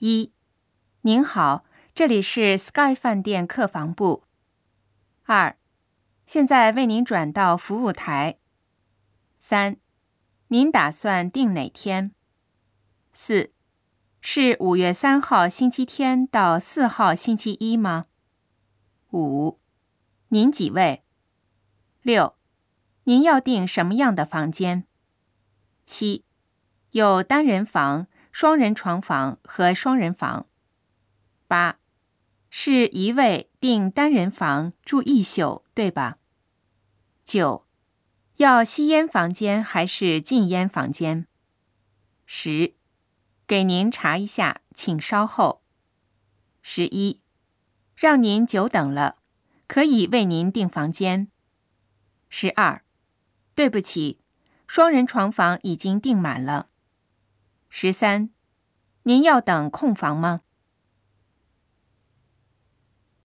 一，您好，这里是 Sky 饭店客房部。二，现在为您转到服务台。三，您打算订哪天？四，是五月三号星期天到四号星期一吗？五，您几位？六，您要订什么样的房间？七，有单人房。双人床房和双人房。八，是一位订单人房住一宿，对吧？九，要吸烟房间还是禁烟房间？十，给您查一下，请稍后。十一，让您久等了，可以为您订房间。十二，对不起，双人床房已经订满了。十三，您要等空房吗？